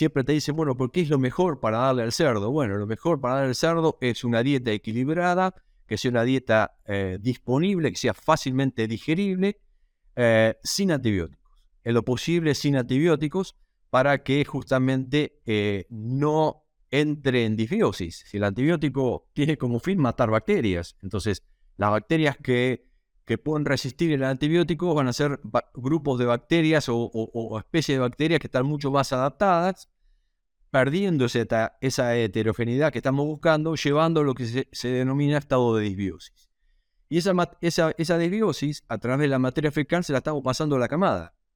siempre te dicen, bueno, ¿por qué es lo mejor para darle al cerdo? Bueno, lo mejor para darle al cerdo es una dieta equilibrada, que sea una dieta eh, disponible, que sea fácilmente digerible, eh, sin antibióticos. En lo posible sin antibióticos para que justamente eh, no entre en disbiosis. Si el antibiótico tiene como fin matar bacterias, entonces las bacterias que, que pueden resistir el antibiótico van a ser grupos de bacterias o, especies de bacterias que están mucho más adaptadas, perdiendo esa, heterogeneidad que estamos buscando, llevando lo que se, denomina estado de disbiosis. Y esa, esa, esa disbiosis, a través de la materia fecal, se la estamos pasando a la camada.